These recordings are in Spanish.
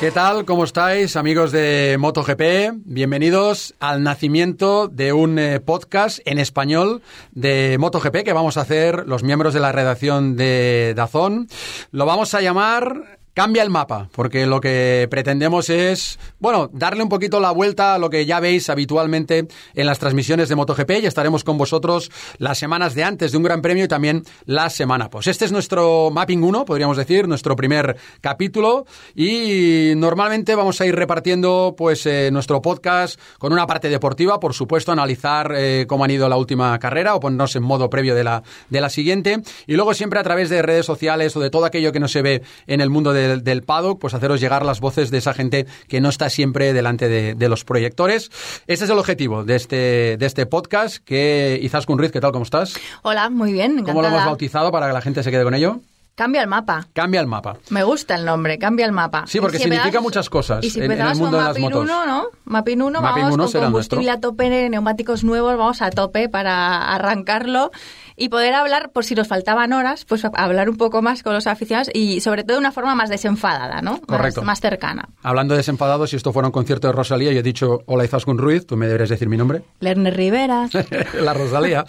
¿Qué tal? ¿Cómo estáis, amigos de MotoGP? Bienvenidos al nacimiento de un eh, podcast en español de MotoGP que vamos a hacer los miembros de la redacción de Dazón. Lo vamos a llamar cambia el mapa, porque lo que pretendemos es, bueno, darle un poquito la vuelta a lo que ya veis habitualmente en las transmisiones de MotoGP y estaremos con vosotros las semanas de antes de un Gran Premio y también la semana. Pues este es nuestro Mapping 1, podríamos decir, nuestro primer capítulo y normalmente vamos a ir repartiendo pues eh, nuestro podcast con una parte deportiva, por supuesto, analizar eh, cómo han ido la última carrera o ponernos en modo previo de la, de la siguiente y luego siempre a través de redes sociales o de todo aquello que no se ve en el mundo de del, paddock, pues haceros llegar las voces de esa gente que no está siempre delante de, los proyectores. Este es el objetivo de este, de este podcast. Que, Izaskun Ruiz, ¿qué tal? ¿Cómo estás? Hola, muy bien, encantada. ¿Cómo lo hemos bautizado para que la gente se quede con ello? Cambia el mapa. Cambia el mapa. Me gusta el nombre, cambia el mapa. Sí, porque significa muchas cosas y si en, el mundo de las motos. 1, ¿no? Mapping 1, vamos con combustible a tope, neumáticos nuevos, vamos a tope para arrancarlo y poder hablar, por si nos faltaban horas, pues hablar un poco más con los aficionados y sobre todo de una forma más desenfadada, ¿no? Correcto. Más, cercana. Hablando de desenfadados, si esto fuera un concierto de Rosalía, yo he dicho hola Izaskun Ruiz, tú me deberías decir mi nombre. Lerner Rivera. La Rosalía.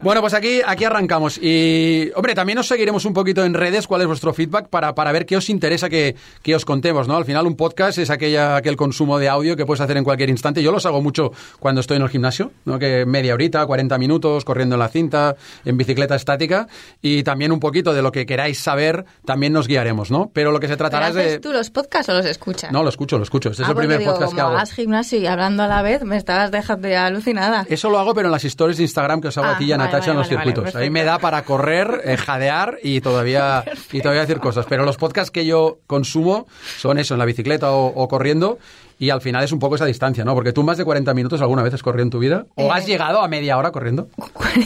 bueno, pues aquí, aquí arrancamos. Y, hombre, también os seguiremos un poquito en redes cuál es vuestro feedback para, para ver qué os interesa que, que os contemos, ¿no? Al final un podcast es aquella, aquel consumo de audio que puedes hacer en cualquier instante. Yo los hago mucho cuando estoy en el gimnasio, ¿no? Que media horita, 40 minutos, corriendo en la cinta, en bicicleta estática y también un poquito de lo que queráis saber también nos guiaremos, ¿no? Pero lo que se tratará es de... tú los podcasts o los escuchas? No, lo escucho, lo escucho. Este es ah, el primer digo, podcast como que hago. hagas gimnasio y hablando a la vez, me estabas dejando ya alucinada. Eso lo hago, pero en las stories de Instagram que os hago Ah, aquí y a vale, Natacha en vale, los vale, circuitos. Ahí me da para correr, eh, jadear y todavía, y todavía decir cosas. Pero los podcasts que yo consumo son eso, en la bicicleta o, o corriendo. Y al final es un poco esa distancia, ¿no? Porque tú más de 40 minutos alguna vez has corrido en tu vida. ¿O Eh. has llegado a media hora corriendo?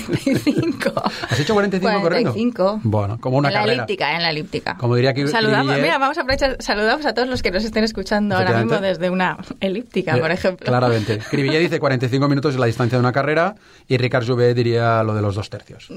45. ¿Has hecho 45, corriendo? 45. Bueno, como una en la carrera. elíptica, en la elíptica. Como diría que Saludamos, Guille- mira, vamos a aprovechar, saludamos a todos los que nos estén escuchando ahora mismo desde una elíptica, por Eh, ejemplo. Claramente. Cribillé dice 45 minutos es la distancia de una carrera y Ricard Jouvet diría lo de los dos tercios.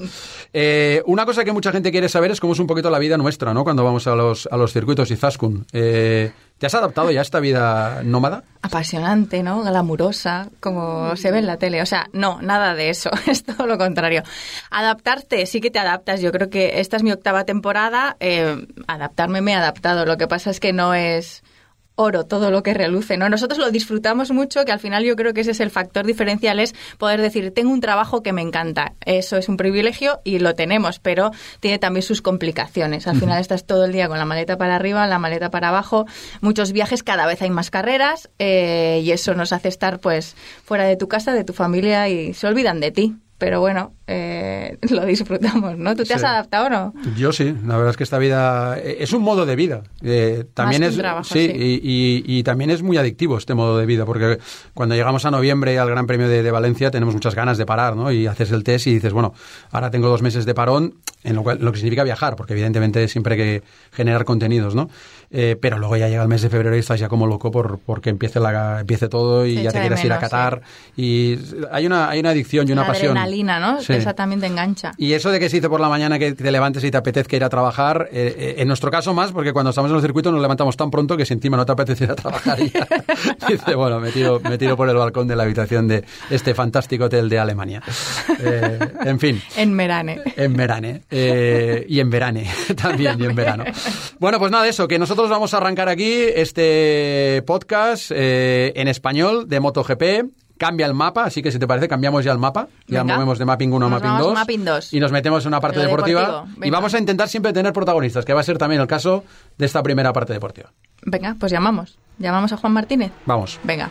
Eh, una cosa que mucha gente quiere saber es cómo es un poquito la vida nuestra, ¿no? Cuando vamos a los, a los circuitos y Zaskun. Eh, ¿Te has adaptado ya a esta vida nómada? Apasionante, ¿no? Glamurosa, como se ve en la tele. O sea, no, nada de eso. Es todo lo contrario. Adaptarte, sí que te adaptas. Yo creo que esta es mi octava temporada. Eh, adaptarme me he adaptado. Lo que pasa es que no es oro todo lo que reluce, ¿no? Nosotros lo disfrutamos mucho, que al final yo creo que ese es el factor diferencial, es poder decir, tengo un trabajo que me encanta. Eso es un privilegio y lo tenemos, pero tiene también sus complicaciones. Al final estás todo el día con la maleta para arriba, la maleta para abajo, muchos viajes, cada vez hay más carreras eh, y eso nos hace estar pues fuera de tu casa, de tu familia y se olvidan de ti. Pero bueno, eh, lo disfrutamos, ¿no? ¿Tú te has adaptado o no? Yo sí, la verdad es que esta vida eh, es un modo de vida. Eh, también es un trabajo, sí, sí. Y, y- y también es muy adictivo este modo de vida, porque cuando llegamos a noviembre al Gran Premio de, de Valencia tenemos muchas ganas de parar, ¿no? Y haces el test y dices, bueno, ahora tengo dos meses de parón, en lo, cual, lo que significa viajar, porque evidentemente siempre hay que generar contenidos, ¿no? Eh, pero luego ya llega el mes de febrero y estás ya como loco por porque empiece la empiece todo y Se ya te de quieres ir a menos, Qatar y hay una hay una adicción y una la pasión. adrenalina, ¿no? Sí. Esa también te engancha. Y eso de que se dice por la mañana que te levantes y te apetezca ir a trabajar, eh, eh, en nuestro caso más, porque cuando estamos en el circuito nos levantamos tan pronto que si encima no te apetece ir a trabajar ya dice, bueno, me tiro, me tiro por el balcón de la habitación de este fantástico hotel de Alemania. Eh, en fin. En Merane. En verane. eh, y en verane también, y en verano. Bueno, pues nada, eso, que nosotros vamos a arrancar aquí este podcast eh, en español de MotoGP. Cambia el mapa, así que si te parece, cambiamos ya el mapa. Ya Venga. movemos de Mapping 1 a Nos Mapping vamos 2. Mapping 2. Y nos metemos en una parte Lo deportiva. deportivo, Y venga. vamos a intentar siempre tener protagonistas, que va a ser también el caso de esta primera parte deportiva. Venga, pues llamamos. ¿Llamamos a Juan Martínez? Vamos. Venga.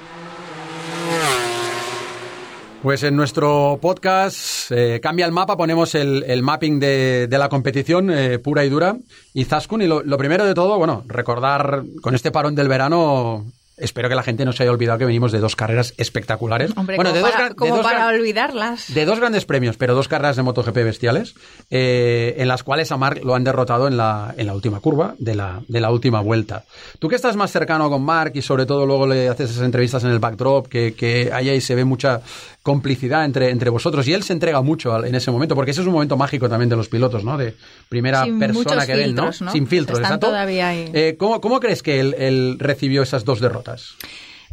Pues en nuestro podcast eh, Cambia el mapa, ponemos el, el mapping de, de la competición eh, pura y dura. Y Zaskun, y lo, lo primero de todo, bueno, recordar con este parón del verano espero que la gente no se haya olvidado que venimos de dos carreras espectaculares. Hombre, bueno, como de para, dos, como para olvidarlas. De dos grandes premios, pero dos carreras de MotoGP bestiales, eh, en las cuales a Marc lo han derrotado en la, en la última curva de la, de la última vuelta. Tú que estás más cercano con Marc y sobre todo luego le haces esas entrevistas en el backdrop, que, que ahí, ahí se ve mucha complicidad entre, entre vosotros y él se entrega mucho en ese momento, porque ese es un momento mágico también de los pilotos, ¿no? De primera persona que ven, ¿no? Sin filtros, Están todavía ahí. Eh, ¿cómo, ¿cómo, crees que él, él recibió esas dos derrotas?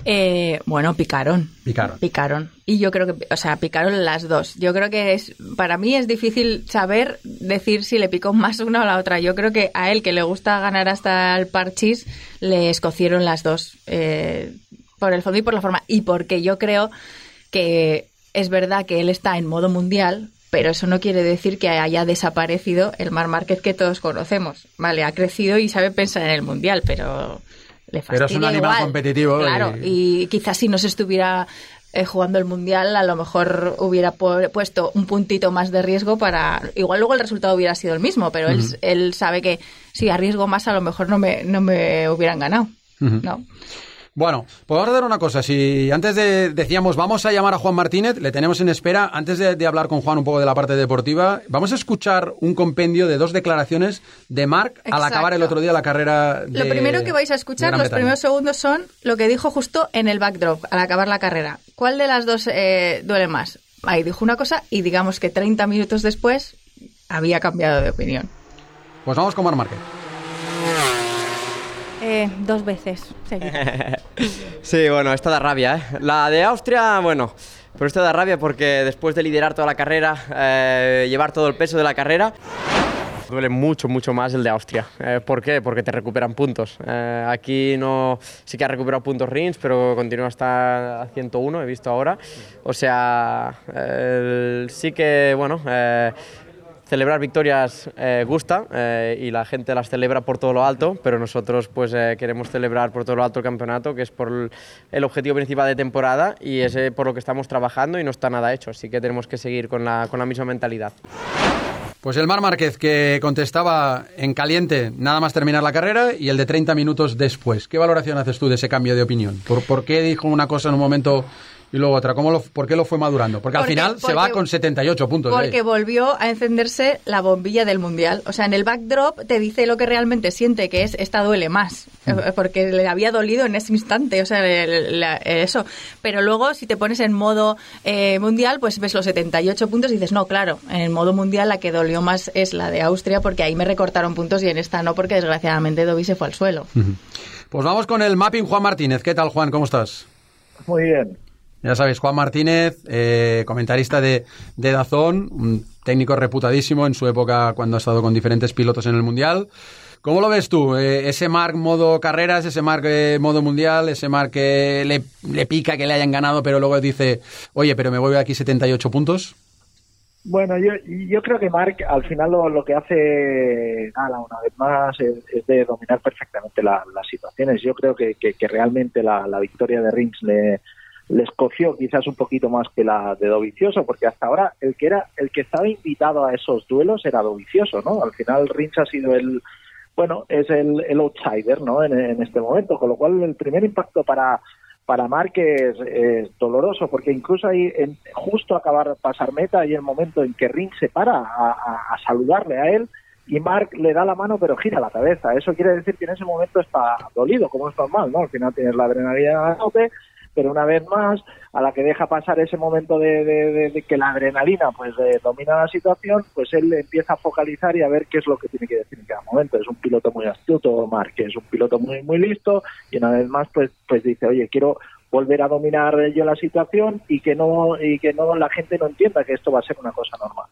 Eh, bueno, picaron. Picaron. Picaron. Y yo creo que, o sea, picaron las dos. Yo creo que es, para mí es difícil saber decir si le picó más una o la otra. Yo creo que a él, que le gusta ganar hasta el parchis, le escocieron las dos. Eh, por el fondo y por la forma. Y porque yo creo que es verdad que él está en modo mundial, pero eso no quiere decir que haya desaparecido el Mar Márquez que todos conocemos. Vale, ha crecido y sabe pensar en el mundial, pero le fastidia Pero es un animal competitivo. Claro, y... quizás si no se estuviera eh, jugando el mundial, a lo mejor hubiera puesto un puntito más de riesgo para. Igual luego el resultado hubiera sido el mismo, pero él, él, sabe que si arriesgo más, a lo mejor no me, no me hubieran ganado. ¿no? Bueno, pues vamos a dar una cosa. Si antes de, decíamos, vamos a llamar a Juan Martínez, le tenemos en espera. Antes de, hablar con Juan un poco de la parte deportiva, vamos a escuchar un compendio de dos declaraciones de Marc al acabar el otro día la carrera. De, lo primero que vais a escuchar, los primeros segundos, son lo que dijo justo en el backdrop al acabar la carrera. ¿Cuál de las dos eh, duele más? Ahí dijo una cosa y digamos que 30 minutos después había cambiado de opinión. Pues vamos con Marc Márquez. Eh, dos veces sí, bueno, esto da rabia. ¿eh? La de Austria, bueno, pero esto da rabia porque después de liderar toda la carrera, eh, llevar todo el peso de la carrera, duele mucho, mucho más el de Austria. Eh, ¿Por qué? Porque te recuperan puntos. Eh, aquí no, sí que ha recuperado puntos Rins, pero continúa hasta a 101, he visto ahora. O sea, sí que, bueno celebrar victorias eh, gusta eh, y la gente las celebra por todo lo alto, pero nosotros pues eh, queremos celebrar por todo lo alto el campeonato, que es por el objetivo principal de temporada y es por lo que estamos trabajando y no está nada hecho, así que tenemos que seguir con la, con la misma mentalidad. Pues el Mar Márquez que contestaba en caliente nada más terminar la carrera y el de 30 minutos después. ¿Qué valoración haces tú de ese cambio de opinión? ¿Por, por qué dijo una cosa en un momento y luego otra, ¿cómo lo, ¿por qué lo fue madurando? Porque, al final se va con 78 puntos. Porque volvió a encenderse la bombilla del Mundial. O sea, en el backdrop te dice lo que realmente siente, que es, esta duele más. Mm. Eh, porque le había dolido en ese instante, o sea, eso. Pero luego, si te pones en modo eh, Mundial, pues ves los 78 puntos y dices, no, claro, en el modo Mundial la que dolió más es la de Austria, porque ahí me recortaron puntos y en esta no, porque desgraciadamente Dobby se fue al suelo. Pues vamos con el mapping Juan Martínez. ¿Qué tal, Juan? ¿Cómo estás? Muy bien. Ya sabéis, Juan Martínez, eh, comentarista de, de Dazón, un técnico reputadísimo en su época cuando ha estado con diferentes pilotos en el Mundial. ¿Cómo lo ves tú? Eh, ese Mark modo carreras, ese Mark eh, modo mundial, ese Mark que le, le, pica que le hayan ganado, pero luego dice, oye, pero me voy aquí 78 puntos. Bueno, yo, yo creo que Mark al final lo, lo que hace nada, una vez más es, de dominar perfectamente las situaciones. Yo creo que, que, que realmente la, la, victoria de Rins le, les cogió quizás un poquito más que la de Dovicioso, porque hasta ahora el que era el que estaba invitado a esos duelos era Dovicioso, ¿no? Al final Rins ha sido el bueno, es el, el outsider, ¿no? En, este momento, con lo cual el primer impacto para para Mark es, doloroso, porque incluso ahí, en, justo acabar pasar meta, hay el momento en que Rins se para a, saludarle a él y Mark le da la mano pero gira la cabeza. Eso quiere decir que en ese momento está dolido, como es normal, ¿no? Al final tienes la adrenalina a tope pero una vez más, a la que deja pasar ese momento de, que la adrenalina pues eh, domina la situación, pues él empieza a focalizar y a ver qué es lo que tiene que decir en cada momento. Es un piloto muy astuto, Mark, que es un piloto muy muy listo y una vez más pues pues dice, oye, quiero volver a dominar yo la situación y que no y que no la gente no entienda que esto va a ser una cosa normal.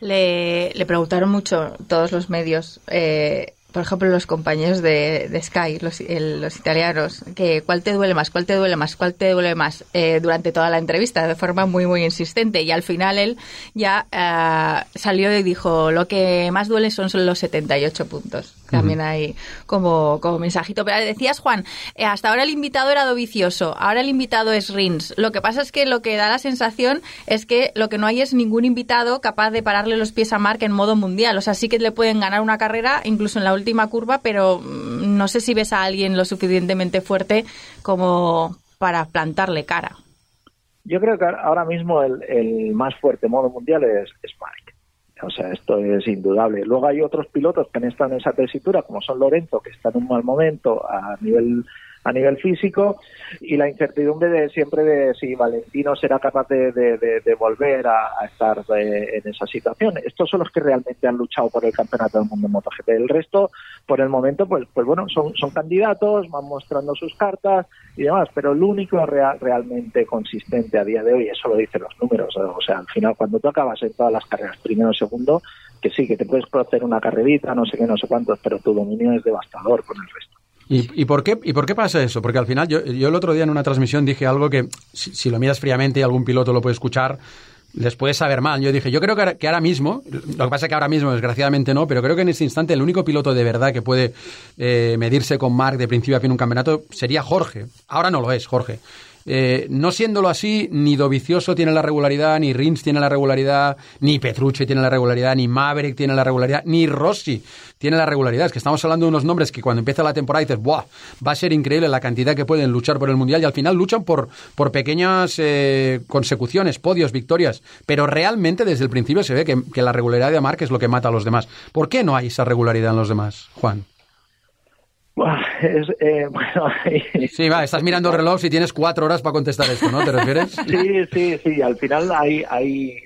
Le, le preguntaron mucho todos los medios eh, por ejemplo, los compañeros de, Sky, los, italianos, que cuál te duele más, cuál te duele más, cuál te duele más, eh, durante toda la entrevista, de forma muy, muy insistente. Y al final él ya eh, salió y dijo, lo que más duele son, los 78 puntos. También hay como, como mensajito. Pero decías, Juan, eh, hasta ahora el invitado era Dovicioso, ahora el invitado es Rins. Lo que pasa es que lo que da la sensación es que lo que no hay es ningún invitado capaz de pararle los pies a Mark en modo mundial. O sea, sí que le pueden ganar una carrera, incluso en la última curva, pero mm, no sé si ves a alguien lo suficientemente fuerte como para plantarle cara. Yo creo que ahora mismo el, el más fuerte modo mundial es, es Mark. O sea, esto es indudable. Luego hay otros pilotos que han estado en esa tesitura, como son Lorenzo, que está en un mal momento a nivel a nivel físico y la incertidumbre de siempre de si Valentino será capaz de, de, volver a, estar eh, en esa situación. Estos son los que realmente han luchado por el campeonato del mundo en MotoGP. El resto, por el momento, pues, pues bueno, son, son candidatos, van mostrando sus cartas y demás, pero el único real, realmente consistente a día de hoy, eso lo dicen los números, o sea, al final cuando tú acabas en todas las carreras, primero segundo, que sí, que te puedes hacer una carrerita, no sé qué, no sé cuántos, pero tu dominio es devastador con el resto. ¿Y, por qué, ¿Y por qué pasa eso? Porque al final yo, el otro día en una transmisión dije algo que si, lo miras fríamente y algún piloto lo puede escuchar, les puede saber mal. Yo dije, yo creo que ahora, mismo, lo que pasa es que ahora mismo desgraciadamente no, pero creo que en este instante el único piloto de verdad que puede eh, medirse con Mark de principio a fin un campeonato sería Jorge. Ahora no lo es, Jorge. Eh, no siéndolo así, ni Dovicioso tiene la regularidad, ni Rins tiene la regularidad, ni Petrucci tiene la regularidad, ni Maverick tiene la regularidad, ni Rossi tiene la regularidad. Es que estamos hablando de unos nombres que cuando empieza la temporada dices, ¡buah! Va a ser increíble la cantidad que pueden luchar por el Mundial y al final luchan por, por pequeñas eh, consecuciones, podios, victorias. Pero realmente desde el principio se ve que, que la regularidad de Mark es lo que mata a los demás. ¿Por qué no hay esa regularidad en los demás, Juan? Es, eh, bueno, sí, va, estás mirando el reloj si tienes cuatro horas para contestar esto, ¿no? ¿Te refieres? Sí, sí, sí. Al final hay, hay,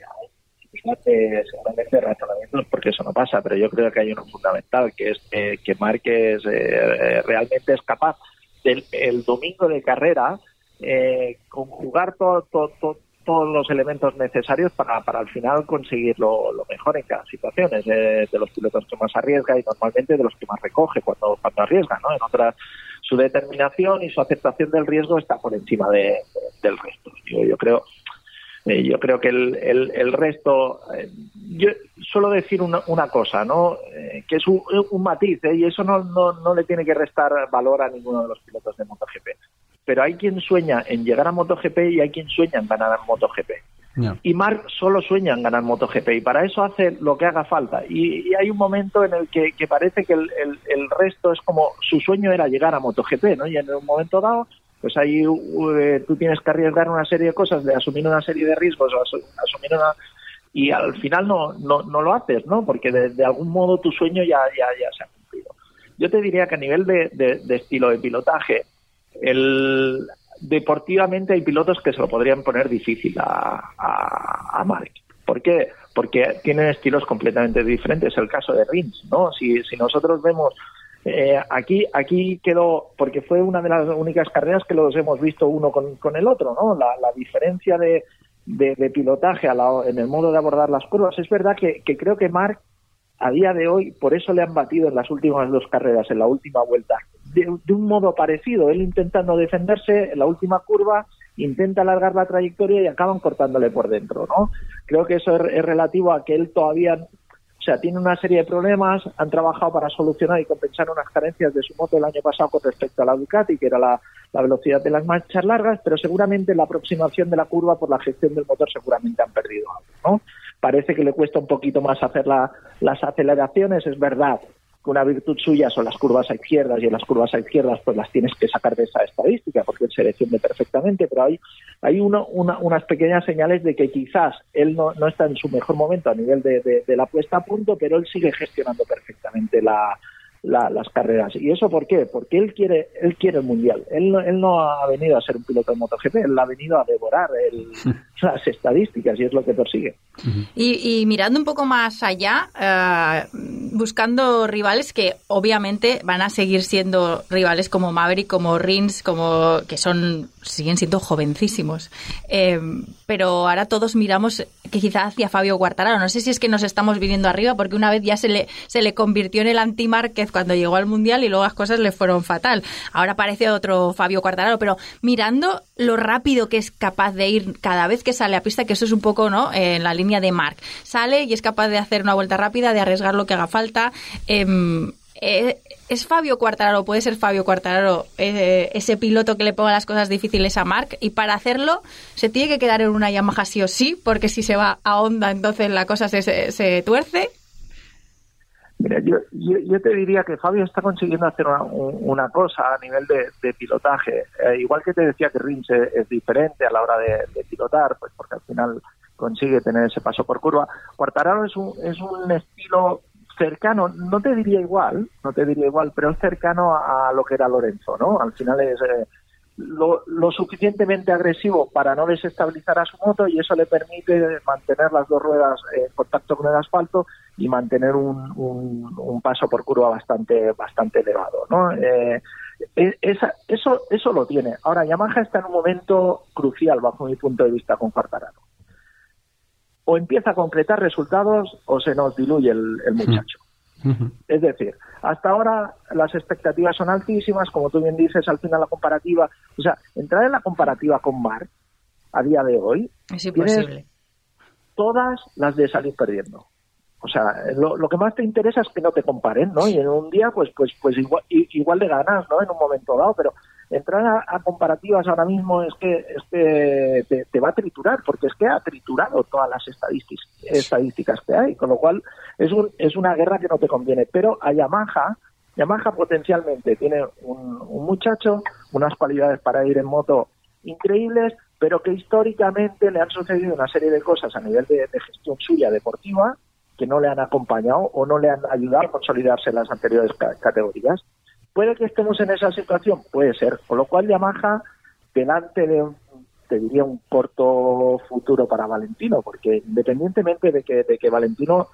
seguramente razonamientos porque eso no pasa, pero yo creo que hay uno fundamental, que es que, que Márquez eh, realmente es capaz del el domingo de carrera eh, conjugar todo, todo, todos los elementos necesarios para, para al final conseguir lo, mejor en cada situación. Es de, los pilotos que más arriesga y normalmente de los que más recoge cuando, cuando arriesga. ¿no? En otras, su determinación y su aceptación del riesgo está por encima de, del resto. Yo, creo eh, yo creo que el, el, resto, eh, yo suelo decir una, una cosa, ¿no? Eh, que es un, un matiz, y eso no, no, no le tiene que restar valor a ninguno de los pilotos de MotoGP pero hay quien sueña en llegar a MotoGP y hay quien sueña en ganar en MotoGP. Y Mark solo sueña en ganar MotoGP y para eso hace lo que haga falta. Y, hay un momento en el que, parece que el, resto es como su sueño era llegar a MotoGP, ¿no? Y en un momento dado, pues ahí eh, tú tienes que arriesgar una serie de cosas, de asumir una serie de riesgos o asumir una... Y al final no, no, no lo haces, ¿no? Porque de, algún modo tu sueño ya, ya, ya se ha cumplido. Yo te diría que a nivel de, de estilo de pilotaje, el, deportivamente hay pilotos que se lo podrían poner difícil a, a, Mark. ¿Por qué? Porque tienen estilos completamente diferentes. Es el caso de Rins, ¿no? Si, si nosotros vemos eh, aquí, aquí quedó, porque fue una de las únicas carreras que los hemos visto uno con, con el otro, ¿no? La, la diferencia de, de, pilotaje a en el modo de abordar las curvas. Es verdad que, que creo que Mark a día de hoy, por eso le han batido en las últimas dos carreras, en la última vuelta, de, un modo parecido. Él intentando defenderse en la última curva, intenta alargar la trayectoria y acaban cortándole por dentro, ¿no? Creo que eso es, relativo a que él todavía, o sea, tiene una serie de problemas, han trabajado para solucionar y compensar unas carencias de su moto el año pasado con respecto a la Ducati, que era la, la velocidad de las marchas largas, pero seguramente la aproximación de la curva por la gestión del motor seguramente han perdido algo, ¿no? Parece que le cuesta un poquito más hacer las aceleraciones, es verdad que una virtud suya son las curvas a izquierdas y en las curvas a izquierdas pues las tienes que sacar de esa estadística porque él se defiende perfectamente, pero hay, hay uno, unas pequeñas señales de que quizás él no, no está en su mejor momento a nivel de, de la puesta a punto, pero él sigue gestionando perfectamente la, las carreras. ¿Y eso por qué? Porque él quiere, él quiere el mundial. Él no, él no ha venido a ser un piloto de MotoGP, él ha venido a devorar las estadísticas y es lo que persigue. y, mirando un poco más allá, eh, buscando rivales que obviamente van a seguir siendo rivales como Maverick, como Rins, como que son siguen siendo jovencísimos. Eh, pero ahora todos miramos que quizá hacia Fabio Quartararo. No sé si es que nos estamos viniendo arriba porque una vez ya se le, se le convirtió en el anti-Márquez cuando llegó al Mundial y luego las cosas le fueron fatal. Ahora parece otro Fabio Quartararo, pero mirando lo rápido que es capaz de ir cada vez que sale a pista, que eso es un poco no en la línea de Mark. Sale y es capaz de hacer una vuelta rápida, de arriesgar lo que haga falta. Em, eh, ¿es Fabio Quartararo, puede ser Fabio Quartararo, eh, ese piloto que le ponga las cosas difíciles a Mark? Y para hacerlo, se tiene que quedar en una Yamaha sí o sí, porque si se va a Honda, entonces la cosa se, se, tuerce. Mira, yo, yo, yo, te diría que Fabio está consiguiendo hacer una, una cosa a nivel de, de pilotaje. Eh, igual que te decía que Rins es, diferente a la hora de, pilotar, pues porque al final consigue tener ese paso por curva. Quartararo es un, es un estilo cercano, no te diría igual, no te diría igual, pero es cercano a lo que era Lorenzo, ¿no? Al final es eh, lo, suficientemente agresivo para no desestabilizar a su moto y eso le permite mantener las dos ruedas en contacto con el asfalto y mantener un, un, paso por curva bastante bastante elevado, ¿no? Eh, esa, eso eso lo tiene. Ahora Yamaha está en un momento crucial bajo mi punto de vista con Quartararo o empieza a concretar resultados o se nos diluye el, el muchacho. Uh -huh. Es decir, hasta ahora las expectativas son altísimas, como tú bien dices, al final la comparativa, o sea, entrar en la comparativa con Mark a día de hoy es imposible. Todas las de salir perdiendo. O sea, lo, lo, que más te interesa es que no te comparen, ¿no? Y en un día, pues, pues, pues igual, igual le ganas, ¿no? En un momento dado, pero entrar a, comparativas ahora mismo es que, es te, va a triturar, porque es que ha triturado todas las estadísticas, que hay, con lo cual es, un, es una guerra que no te conviene. Pero a Yamaha, Yamaha potencialmente tiene un, muchacho, unas cualidades para ir en moto increíbles, pero que históricamente le han sucedido una serie de cosas a nivel de gestión suya deportiva que no le han acompañado o no le han ayudado a consolidarse en las anteriores categorías. ¿Puede que estemos en esa situación? Puede ser. Con lo cual Yamaha, delante de, un, te diría, un corto futuro para Valentino, porque independientemente de que, de que Valentino,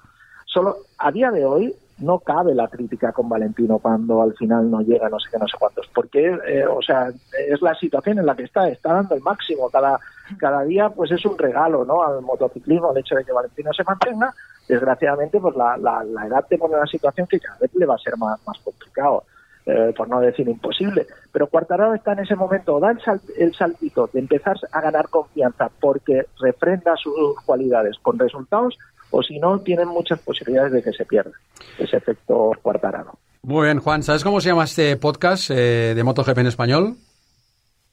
solo a día de hoy, no cabe la crítica con Valentino cuando al final no llega no sé qué, no sé cuántos, porque, eh, o sea, es la situación en la que está, está dando el máximo, cada, cada día pues es un regalo, ¿no?, al motociclismo, el hecho de que Valentino se mantenga, desgraciadamente pues la, la, la edad te pone una situación que cada vez le va a ser más, más complicado eh, por no decir imposible. Pero Cuartararo está en ese momento, da el, sal, el, saltito de empezar a ganar confianza porque refrenda sus cualidades con resultados, o si no, tienen muchas posibilidades de que se pierda ese efecto Cuartararo. Muy bien, Juan, ¿sabes cómo se llama este podcast eh, de MotoGP en español?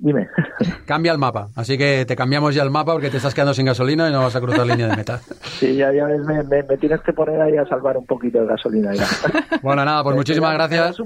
Dime. Cambia el mapa. Así que te cambiamos ya el mapa porque te estás quedando sin gasolina y no vas a cruzar línea de meta. Sí, ya, ya ves, me, me, me, tienes que poner ahí a salvar un poquito de gasolina ya. Bueno, nada, pues muchísimas gracias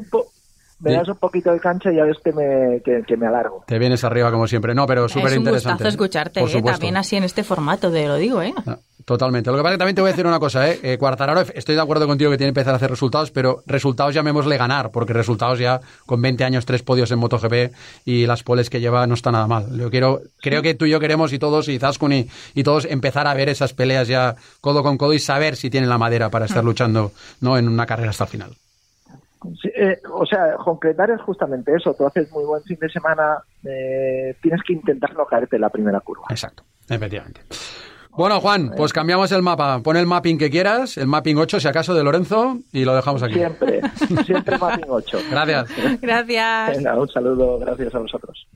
me das un poquito de cancha y ya ves que me, que, que me alargo. Te vienes arriba como siempre. No, pero súper interesante. Es un escucharte, eh, también así en este formato, te lo digo, ¿eh? No, totalmente. Lo que pasa es que también te voy a decir una cosa, ¿eh? eh Cuartararo, estoy de acuerdo contigo que tiene que empezar a hacer resultados, pero resultados llamémosle ganar, porque resultados ya con 20 años, tres podios en MotoGP y las poles que lleva no está nada mal. Yo quiero, creo que tú y yo queremos y todos, y Zaskun y, y todos, empezar a ver esas peleas ya codo con codo y saber si tienen la madera para estar luchando no en una carrera hasta el final. Sí, eh, o sea, concretar es justamente eso. Tú haces muy buen fin de semana, eh, tienes que intentar no caerte en la primera curva. Exacto, efectivamente. Bueno, Juan, pues cambiamos el mapa. Pon el mapping que quieras, el mapping 8, si acaso, de Lorenzo, y lo dejamos aquí. Siempre, siempre mapping 8. Gracias. Gracias. Venga, un saludo, gracias a vosotros.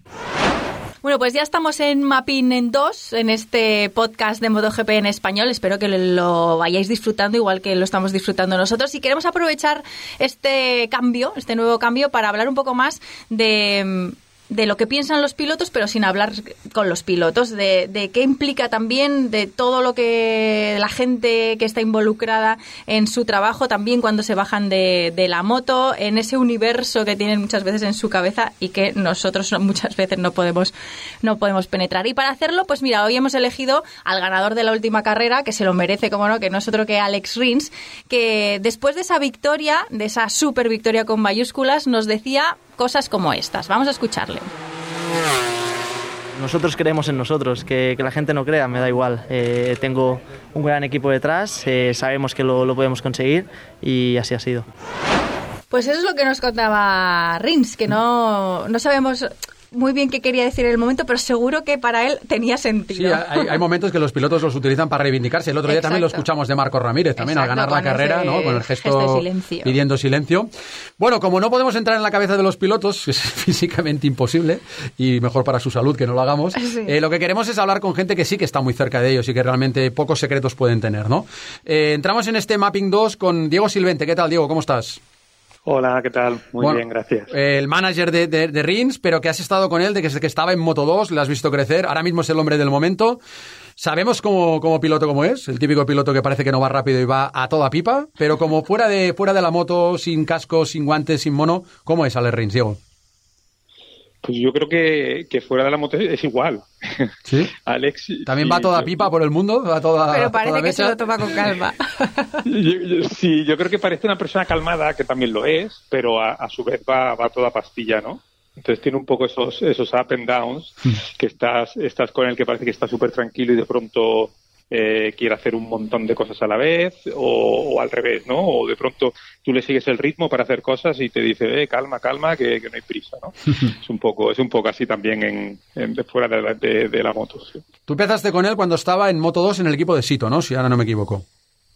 Bueno, pues ya estamos en Mapping en 2, en este podcast de MotoGP en español. Espero que lo vayáis disfrutando igual que lo estamos disfrutando nosotros. Y queremos aprovechar este cambio, este nuevo cambio, para hablar un poco más de de lo que piensan los pilotos, pero sin hablar con los pilotos, de, qué implica también, de todo lo que la gente que está involucrada en su trabajo, también cuando se bajan de, de, la moto, en ese universo que tienen muchas veces en su cabeza y que nosotros muchas veces no podemos, no podemos penetrar. Y para hacerlo, pues mira, hoy hemos elegido al ganador de la última carrera, que se lo merece, como no, que no es otro que Alex Rins, que después de esa victoria, de esa super victoria con mayúsculas, nos decía cosas como estas. Vamos a escucharle. Nosotros creemos en nosotros, que, que la gente no crea, me da igual. Eh, tengo un gran equipo detrás, eh, sabemos que lo, lo podemos conseguir y así ha sido. Pues eso es lo que nos contaba Rins, que no, no sabemos muy bien qué quería decir en el momento, pero seguro que para él tenía sentido. Sí, hay, hay momentos que los pilotos los utilizan para reivindicarse. El otro día también lo escuchamos de Marcos Ramírez, también Exacto, al ganar la carrera, ¿no? Con el gesto, gesto silencio. pidiendo silencio. Bueno, como no podemos entrar en la cabeza de los pilotos, que es físicamente imposible y mejor para su salud que no lo hagamos, sí. eh, lo que queremos es hablar con gente que sí que está muy cerca de ellos y que realmente pocos secretos pueden tener, ¿no? Eh, entramos en este Mapping 2 con Diego Silvente. ¿Qué tal, Diego? ¿Cómo estás? Hola, ¿qué tal? Muy Bueno, bien, gracias. El manager de, de, de Rins, pero que has estado con él desde que estaba en Moto 2, le has visto crecer, ahora mismo es el hombre del momento. Sabemos como, como piloto cómo es, el típico piloto que parece que no va rápido y va a toda pipa, pero como fuera de, fuera de la moto, sin casco, sin guantes, sin mono, ¿cómo es Alex Rins, Diego? Pues yo creo que, que fuera de la moto es igual. ¿Sí? Alex. ¿También va toda pipa por el mundo? ¿Va toda, Pero toda parece que se mecha? lo toma con calma. yo- yo- sí, yo creo que parece una persona calmada, que también lo es, pero a, a su vez va, va toda pastilla, ¿no? Entonces tiene un poco esos, esos up and downs, que estás, estás con él que parece que está súper tranquilo y de pronto eh, quiere hacer un montón de cosas a la vez, o, o al revés, ¿no? O de pronto tú le sigues el ritmo para hacer cosas y te dice, eh, calma, calma, que, que no hay prisa, ¿no? es un poco, es un poco así también en, en- de fuera de la, de- de la moto. sí. Tú empezaste con él cuando estaba en Moto 2 en el equipo de Sito, ¿no? Si ahora no me equivoco.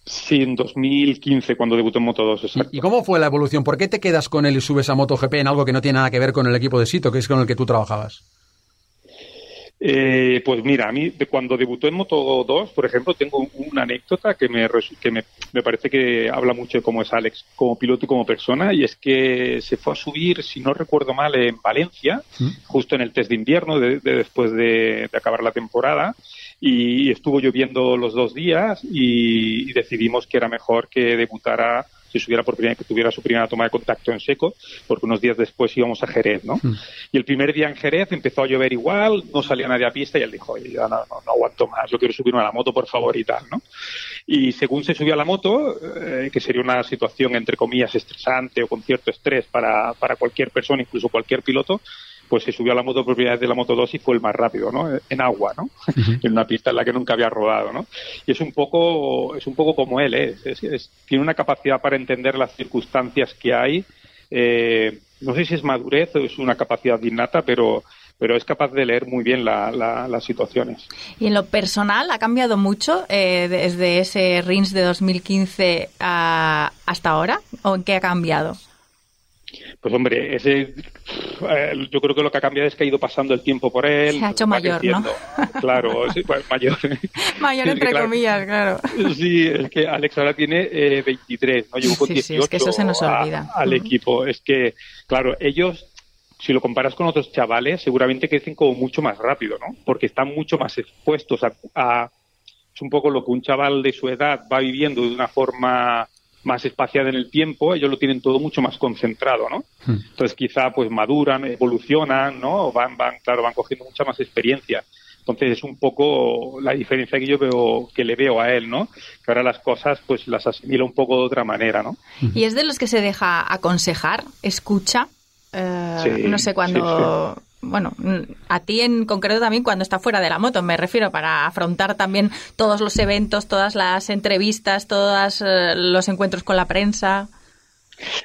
Sí, en 2015, cuando debutó en Moto 2, exacto. ¿Y, y cómo fue la evolución? ¿Por qué te quedas con él y subes a MotoGP en algo que no tiene nada que ver con el equipo de Sito, que es con el que tú trabajabas? Eh, pues mira, a mí de cuando debutó en Moto 2, por ejemplo, tengo una anécdota que me que me, me parece que habla mucho de cómo es Alex como piloto y como persona, y es que se fue a subir, si no recuerdo mal, en Valencia, justo en el test de invierno, de, de después de, de acabar la temporada, y estuvo lloviendo los dos días y, y decidimos que era mejor que debutara se subiera por primera que tuviera su primera toma de contacto en seco, porque unos días después íbamos a Jerez, ¿no? Y el primer día en Jerez empezó a llover igual, no salía nadie a pista y él dijo, oye, ya no, no, no aguanto más, yo quiero subirme a la moto, por favor, y tal, ¿no? Y según se subió a la moto, eh, que sería una situación, entre comillas, estresante o con cierto estrés para, para cualquier persona, incluso cualquier piloto, pues se subió a la moto por primera vez de la Moto 2 y fue el más rápido, ¿no? En agua, ¿no? en una pista en la que nunca había rodado, ¿no? Y es un poco, es un poco como él, ¿eh? Es- es- tiene una capacidad para entender las circunstancias que hay. eh, no sé si es madurez o es una capacidad innata, pero, pero es capaz de leer muy bien la- la- las situaciones. Y en lo personal, ¿ha cambiado mucho eh, desde ese Rins de 2015 a- hasta ahora? ¿O en qué ha cambiado? Pues hombre, ese, eh, yo creo que lo que ha cambiado es que ha ido pasando el tiempo por él. Se ha hecho mayor, ¿no? Claro, sí, bueno, mayor. Mayor entre claro. comillas, claro. Sí, es que Alex ahora tiene eh, 23, ¿no? Llegó con Sí, 18 sí, es que eso se nos a- olvida. al equipo. Es que, claro, ellos, si lo comparas con otros chavales, seguramente crecen como mucho más rápido, ¿no? Porque están mucho más expuestos a, a- Es un poco lo que un chaval de su edad va viviendo de una forma más espaciada en el tiempo, ellos lo tienen todo mucho más concentrado, ¿no? Entonces quizá pues maduran, evolucionan, ¿no? O Van, van, claro, van cogiendo mucha más experiencia. Entonces es un poco la diferencia que yo veo, que le veo a él, ¿no? Que ahora las cosas pues las asimila un poco de otra manera, ¿no? ¿Y es de los que se deja aconsejar, escucha? Eh, Sí, no sé cuándo... Bueno, a ti en concreto también cuando está fuera de la moto, me refiero, para afrontar también todos los eventos, todas las entrevistas, todos eh, los encuentros con la prensa.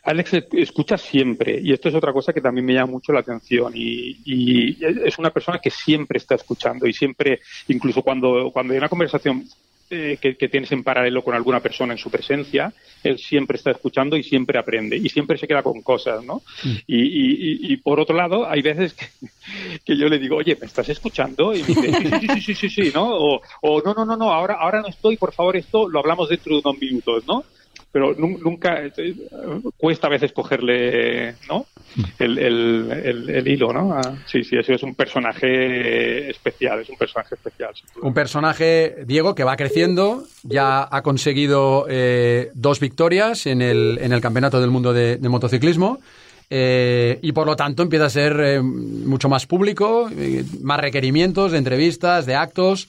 Alex es- escucha siempre y esto es otra cosa que también me llama mucho la atención y, y es una persona que siempre está escuchando y siempre, incluso cuando, cuando hay una conversación eh, que, que tienes en paralelo con alguna persona en su presencia, él siempre está escuchando y siempre aprende y siempre se queda con cosas, ¿no? Y, y- y- y por otro lado, hay veces que, que yo le digo, oye, ¿me estás escuchando? Y me dice, sí, sí, sí, sí, sí, sí, ¿no? O, o no, no, no, no, ahora, ahora no estoy, por favor, esto lo hablamos dentro de unos minutos, ¿no? Pero nu- nunca eh, cuesta a veces cogerle no el, el, el- hilo no sí sí eso es un personaje especial es un personaje especial. Un personaje, Diego, que va creciendo, ya ha conseguido eh, dos victorias en el, en el Campeonato del Mundo de, de Motociclismo. eh, y por lo tanto empieza a ser eh, mucho más público, eh, más requerimientos de entrevistas, de actos.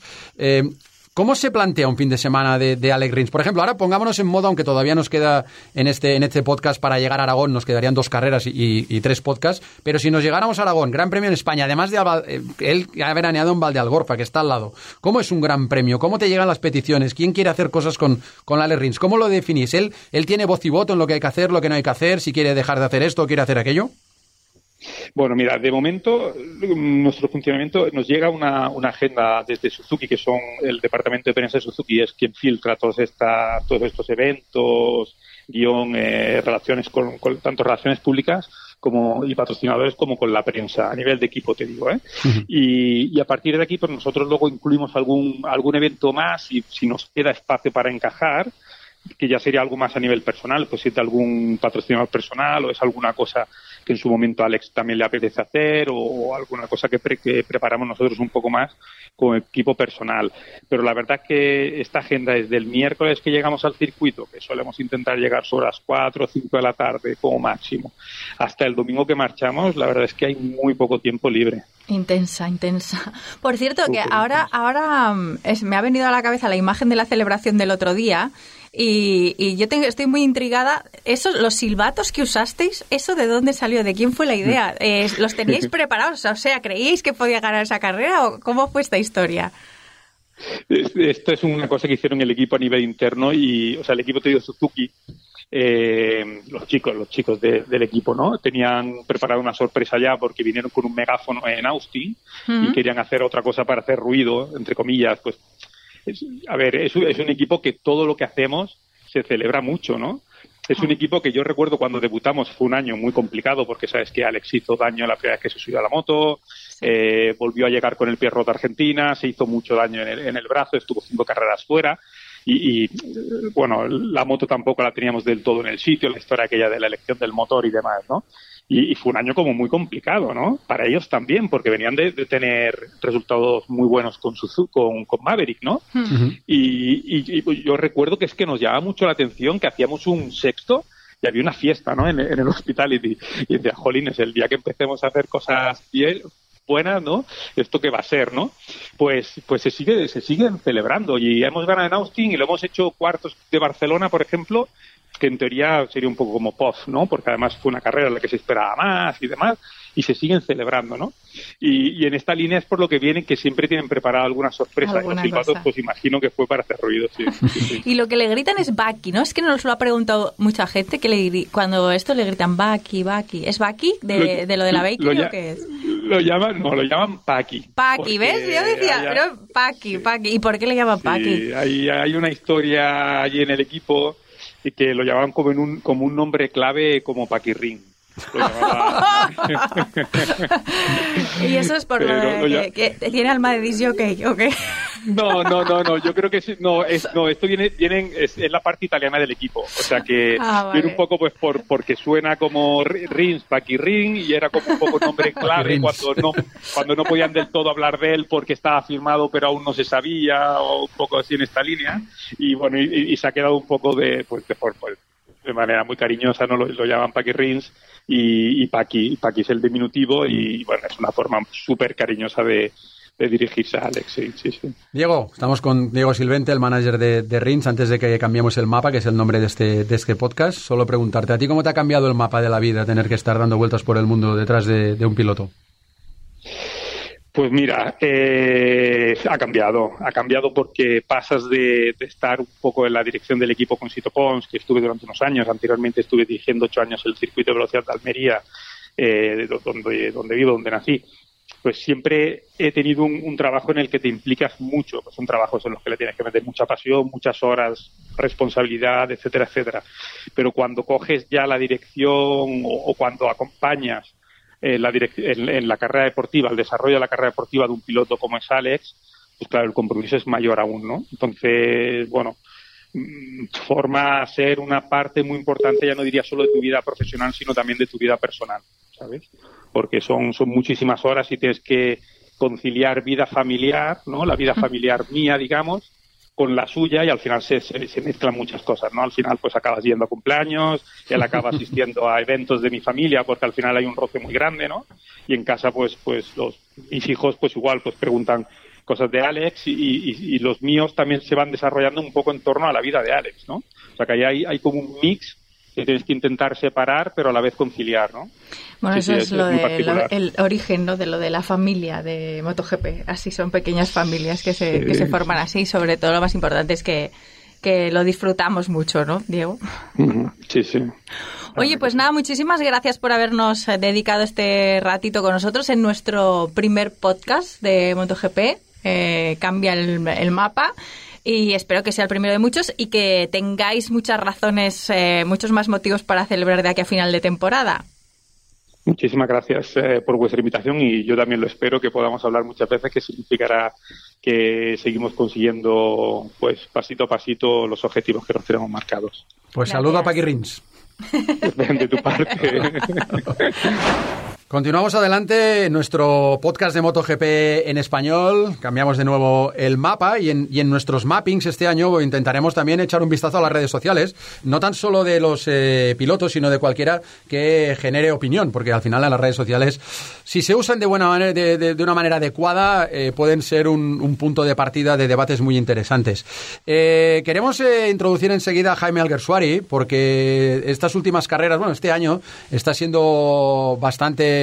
¿Cómo se plantea un fin de semana de, de Alex Rins? Por ejemplo, ahora pongámonos en modo, aunque todavía nos queda en este, en este podcast para llegar a Aragón, nos quedarían dos carreras y tres podcasts, pero si nos llegáramos a Aragón, Gran Premio en España, además de Alba- eh, él ha veraneado en Valdealgorfa, que está al lado, ¿cómo es un Gran Premio? ¿Cómo te llegan las peticiones? ¿Quién quiere hacer cosas con, con Alex Rins? ¿Cómo lo definís? ¿Él, ¿Él tiene voz y voto en lo que hay que hacer, lo que no hay que hacer, si quiere dejar de hacer esto o quiere hacer aquello? Bueno, mira, de momento nuestro funcionamiento nos llega una, una agenda desde Suzuki, que son el departamento de prensa de Suzuki, es quien filtra todos, esta, todos estos eventos, guion, eh, relaciones con, con tanto relaciones públicas como y patrocinadores como con la prensa a nivel de equipo te digo ¿eh? y, y a partir de aquí pues nosotros luego incluimos algún algún evento más y si nos queda espacio para encajar que ya sería algo más a nivel personal, pues si es de algún patrocinador personal o es alguna cosa que en su momento a Alex también le apetece hacer o, alguna cosa que, que preparamos nosotros un poco más como equipo personal. Pero la verdad que esta agenda desde el miércoles que llegamos al circuito, que solemos intentar llegar sobre las 4 o 5 de la tarde como máximo, hasta el domingo que marchamos, la verdad es que hay muy poco tiempo libre. Intensa, intensa. Por cierto, que ahora, ahora mm, me ha venido a la cabeza la imagen de la celebración del otro día y, yo tengo, estoy muy intrigada. Eso, los silbatos que usasteis, ¿eso de dónde salió? ¿De quién fue la idea? Eh, ¿Los teníais preparados? O sea, ¿creíais que podía ganar esa carrera o cómo fue esta historia? Esto es una cosa que hicieron el equipo a nivel interno y, o sea, el equipo te Suzuki, eh, los chicos, los chicos del equipo, ¿no? Tenían preparado una sorpresa ya porque vinieron con un megáfono en Austin y querían hacer otra cosa para hacer ruido, entre comillas, pues a ver, es, es un equipo que todo lo que hacemos se celebra mucho, ¿no? Es un equipo que yo recuerdo cuando debutamos, fue un año muy complicado porque sabes que Alex hizo daño la primera vez que se subió a la moto, eh, volvió a llegar con el pie roto a Argentina, se hizo mucho daño en el, en el brazo, estuvo cinco carreras fuera y, y, bueno, la moto tampoco la teníamos del todo en el sitio, la historia aquella de la elección del motor y demás, ¿no? Y, fue un año como muy complicado, ¿no? Para ellos también, porque venían de, tener resultados muy buenos con, con, con Maverick, ¿no? y, y, yo recuerdo que es que nos llamaba mucho la atención que hacíamos un sexto y había una fiesta, ¿no? En, el hospital y, y decía, jolines, el día que empecemos a hacer cosas bien, buenas, ¿no? Esto que va a ser, ¿no? Pues, pues se sigue, se siguen celebrando y hemos ganado en Austin y lo hemos hecho cuartos de Barcelona, por ejemplo, que en teoría sería un poco como post, ¿no? Porque además fue una carrera en la que se esperaba más y demás, y se siguen celebrando, ¿no? Y, en esta línea es por lo que vienen que siempre tienen preparada alguna sorpresa. Los silbatos, pues imagino que fue para hacer ruido, sí. y lo que le gritan es Baki, ¿no? Es que no nos lo ha preguntado mucha gente que le, cuando esto le gritan Baki, Baki. ¿Es Baki de lo de, la Bakery o qué es? Lo llaman, no, lo llaman Paki. Paki, ¿ves? Yo decía, pero Paki, Paki. ¿Y por qué le llaman Paki? hay, hay una historia allí en el equipo y que lo llamaban como, en un, como un nombre clave como Paquirrín. y eso es por lo, de que, tiene alma de disjockey, ¿o qué? No, no, no, no, yo creo que no, es, no esto viene, vienen, es, la parte italiana del equipo, o sea que ah, viene un poco pues por porque suena como Rins, Paquirrin y era como un poco nombre clave cuando no, cuando no podían del todo hablar de él porque estaba firmado pero aún no se sabía o un poco así en esta línea y bueno, y, se ha quedado un poco de, pues, de, por, de manera muy cariñosa, no lo, llaman Paquirrins y, y Paqui, Paqui es el diminutivo y bueno, es una forma súper cariñosa de, dirigirse a Alex. Sí, sí, Diego, estamos con Diego Silvente, el manager de, de Rins, antes de que cambiemos el mapa, que es el nombre de este, de este podcast. Solo preguntarte, ¿a ti cómo te ha cambiado el mapa de la vida tener que estar dando vueltas por el mundo detrás de, de un piloto? Pues mira, eh, ha cambiado. Ha cambiado porque pasas de, estar un poco en la dirección del equipo con Sito Pons, que estuve durante unos años. Anteriormente estuve dirigiendo ocho años el circuito de velocidad de Almería, eh, donde, donde vivo, donde nací. Pues siempre he tenido un, trabajo en el que te implicas mucho. Pues son trabajos en los que le tienes que meter mucha pasión, muchas horas, responsabilidad, etcétera, etcétera. Pero cuando coges ya la dirección o cuando acompañas en la, en, la carrera deportiva, el desarrollo de la carrera deportiva de un piloto como es Alex, pues claro, el compromiso es mayor aún, ¿no? Entonces, bueno, mm, forma ser una parte muy importante, ya no diría solo de tu vida profesional, sino también de tu vida personal, ¿sabes? Porque son, son muchísimas horas y tienes que conciliar vida familiar, ¿no? La vida familiar mía, digamos, con la suya y al final se, mezclan muchas cosas, ¿no? Al final pues acabas yendo a cumpleaños, él acaba asistiendo a eventos de mi familia porque al final hay un roce muy grande, ¿no? Y en casa pues pues los mis hijos pues igual pues preguntan cosas de Alex y, y, los míos también se van desarrollando un poco en torno a la vida de Alex, ¿no? O sea que ahí hay, hay como un mix que tienes que intentar separar, pero a la vez conciliar, ¿no? Bueno, eso es, lo de, el origen ¿no? de lo de la familia de MotoGP. Así son pequeñas familias que se, que se forman así. Sobre todo lo más importante es que, que lo disfrutamos mucho, ¿no, Diego? Sí, sí. Oye, pues nada, muchísimas gracias por habernos dedicado este ratito con nosotros en nuestro primer podcast de MotoGP. Eh, cambia el, el mapa y espero que sea el primero de muchos y que tengáis muchas razones, eh, muchos más motivos para celebrar de aquí a final de temporada. Muchísimas gracias eh, por vuestra invitación y yo también lo espero que podamos hablar muchas veces, que significará que seguimos consiguiendo, pues, pasito a pasito los objetivos que nos tenemos marcados. Pues saludo a Paqui Rins. De tu parte. Continuamos adelante nuestro podcast de MotoGP en español. Cambiamos de nuevo el mapa y en, y en nuestros mappings este año intentaremos también echar un vistazo a las redes sociales, no tan solo de los eh, pilotos, sino de cualquiera que genere opinión, porque al final en las redes sociales, si se usan de buena manera, de, una manera adecuada, eh, pueden ser un, un, punto de partida de debates muy interesantes. Eh, queremos eh, introducir enseguida a Jaime Alguersuari, porque estas últimas carreras, bueno, este año está siendo bastante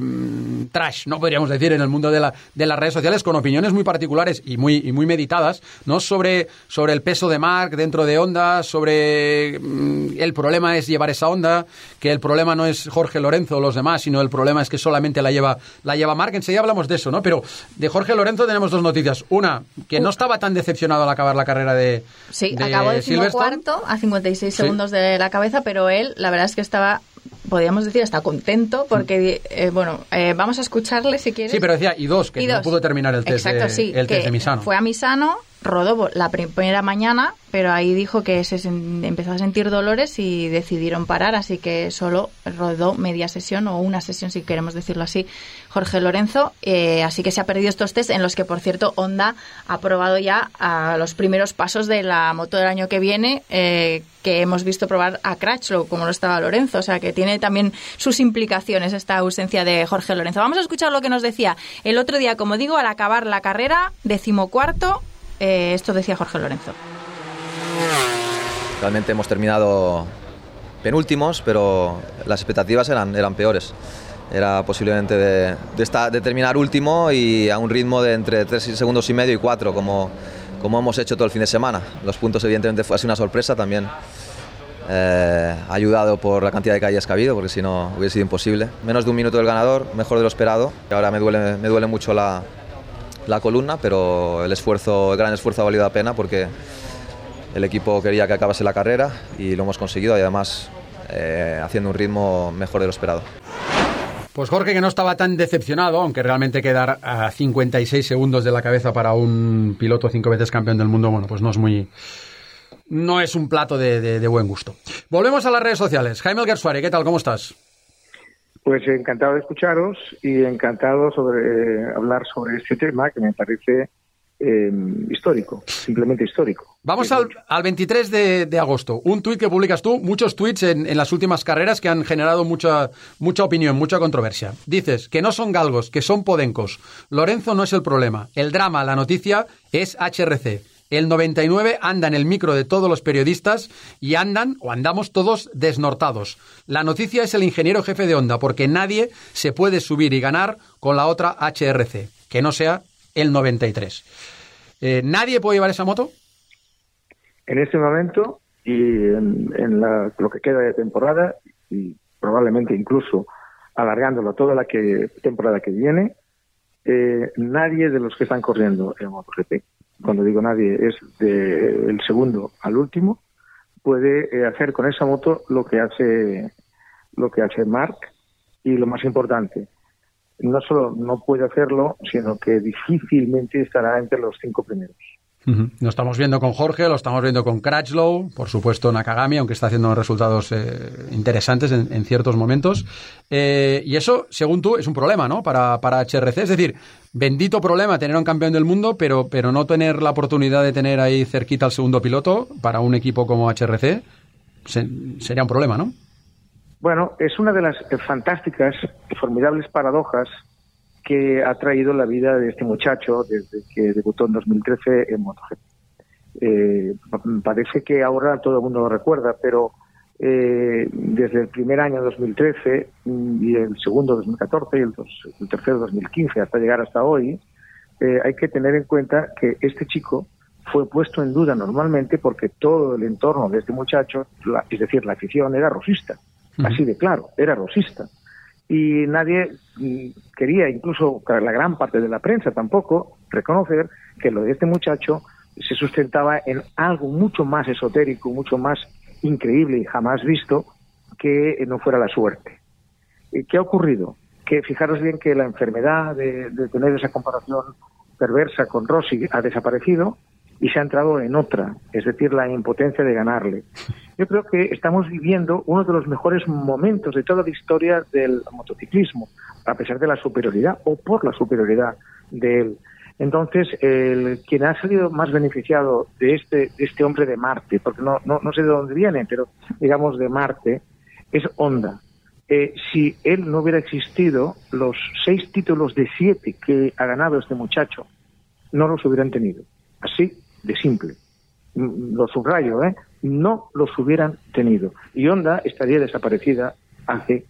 Mm, trash, no podríamos decir, en el mundo de, la, de, las redes sociales, con opiniones muy particulares y muy, y muy meditadas, ¿no? Sobre, sobre el peso de Mark dentro de Honda, sobre mm, el problema es llevar esa onda, que el problema no es Jorge Lorenzo o los demás, sino el problema es que solamente la lleva, la lleva Mark. Enseguida hablamos de eso, ¿no? Pero de Jorge Lorenzo tenemos dos noticias. Una, que no estaba tan decepcionado al acabar la carrera de. Sí, de acabó cuarto a 56 sí. segundos de la cabeza, pero él, la verdad es que estaba podríamos decir, está contento porque, eh, bueno, eh, vamos a escucharle si quieres. Sí, pero decía, y dos, que y no dos. pudo terminar el test, Exacto, de, sí, el test de Misano. Fue a Misano, rodó la primera mañana, pero ahí dijo que se empezó a sentir dolores y decidieron parar, así que solo rodó media sesión o una sesión, si queremos decirlo así, Jorge Lorenzo. Eh, así que se ha perdido estos test en los que, por cierto, Honda ha probado ya a los primeros pasos de la moto del año que viene, eh, que hemos visto probar a Crutchlow, como lo estaba Lorenzo. O sea, que tiene también sus implicaciones esta ausencia de Jorge Lorenzo. Vamos a escuchar lo que nos decía el otro día, como digo, al acabar la carrera, decimocuarto, eh, esto decía Jorge Lorenzo. Realmente hemos terminado penúltimos, pero las expectativas eran, eran peores. Era posiblemente de, de, de, terminar último y a un ritmo de entre 3 segundos y medio y 4, como, como hemos hecho todo el fin de semana. Los puntos, evidentemente, fue así una sorpresa también. Eh, ayudado por la cantidad de caídas que ha habido, porque si no hubiera sido imposible. Menos de un minuto del ganador, mejor de lo esperado. Ahora me duele, me duele mucho la, la columna, pero el esfuerzo, el gran esfuerzo ha valido la pena porque el equipo quería que acabase la carrera y lo hemos conseguido y además eh, haciendo un ritmo mejor de lo esperado. Pues Jorge que no estaba tan decepcionado, aunque realmente quedar a 56 segundos de la cabeza para un piloto cinco veces campeón del mundo, bueno, pues no es muy... No es un plato de, buen gusto. Volvemos a las redes sociales. Jaime Alguersuari, ¿qué tal? ¿Cómo estás? Pues encantado de escucharos y encantado sobre eh, hablar sobre este tema que me parece eh, histórico, simplemente histórico. Vamos al, al 23 de, de, agosto. Un tuit que publicas tú, muchos tuits en, en, las últimas carreras que han generado mucha, mucha opinión, mucha controversia. Dices que no son galgos, que son podencos. Lorenzo no es el problema. El drama, la noticia, es HRC. El 99 anda en el micro de todos los periodistas y andan o andamos todos desnortados. La noticia es el ingeniero jefe de Honda, porque nadie se puede subir y ganar con la otra HRC, que no sea el 93. Eh, ¿Nadie puede llevar esa moto? En este momento y en, en la, lo que queda de temporada, y probablemente incluso alargándolo toda la que, temporada que viene, eh, nadie de los que están corriendo en MotoGP cuando digo nadie, es del de segundo al último, puede eh, hacer con esa moto lo que hace lo que hace Mark y lo más importante, no solo no puede hacerlo, sino que difícilmente estará entre los cinco primeros. Uh -huh. Lo estamos viendo con Jorge, lo estamos viendo con Crutchlow, por supuesto Nakagami, aunque está haciendo resultados eh, interesantes en, en, ciertos momentos. Eh, y eso, según tú, es un problema, ¿no? Para, para HRC. Es decir, bendito problema tener un campeón del mundo, pero, pero no tener la oportunidad de tener ahí cerquita al segundo piloto para un equipo como HRC se, sería un problema, ¿no? Bueno, es una de las fantásticas, formidables paradojas que ha traído la vida de este muchacho desde que debutó en 2013 en MotoGP. Eh, parece que ahora todo el mundo lo recuerda, pero eh, desde el primer año 2013 y el segundo 2014 y el, dos, el tercero 2015 hasta llegar hasta hoy, eh, hay que tener en cuenta que este chico fue puesto en duda normalmente porque todo el entorno de este muchacho, la, es decir, la afición era rosista, uh -huh. así de claro, era rosista y nadie mm, quería, incluso la gran parte de la prensa tampoco, reconocer que lo de este muchacho se sustentaba en algo mucho más esotérico, mucho más increíble y jamás visto que no fuera la suerte. ¿Qué ha ocurrido? Que fijaros bien que la enfermedad de, tener esa comparación perversa con Rossi ha desaparecido y se ha entrado en otra, es decir, la impotencia de ganarle. Yo creo que estamos viviendo uno de los mejores momentos de toda la historia del motociclismo, a pesar de la superioridad o por la superioridad de él. Entonces, el, quien ha salido más beneficiado de este, de este hombre de Marte, porque no, no, no sé de dónde viene, pero digamos de Marte, es Honda. Eh, si él no hubiera existido, los seis títulos de siete que ha ganado este muchacho no los hubieran tenido. Así de simple. Lo subrayo, ¿eh? No los hubieran tenido. Y Honda estaría desaparecida hace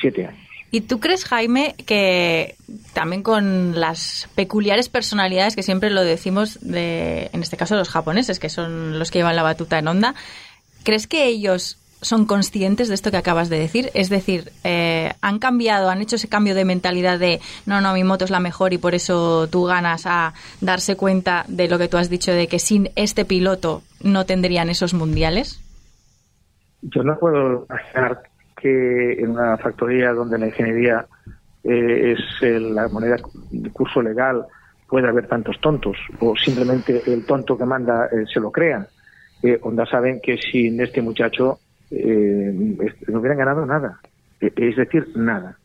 siete años. ¿Y tú crees, Jaime, que también con las peculiares personalidades que siempre lo decimos, de, en este caso los japoneses, que son los que llevan la batuta en onda, ¿crees que ellos son conscientes de esto que acabas de decir? Es decir, eh, ¿han cambiado, han hecho ese cambio de mentalidad de no, no, mi moto es la mejor y por eso tú ganas a darse cuenta de lo que tú has dicho, de que sin este piloto no tendrían esos mundiales? Yo no puedo imaginar que en una factoría donde la ingeniería eh, es la moneda de curso legal puede haber tantos tontos o simplemente el tonto que manda eh, se lo crea. Eh, Onda saben que sin este muchacho eh, no hubieran ganado nada, es decir, nada.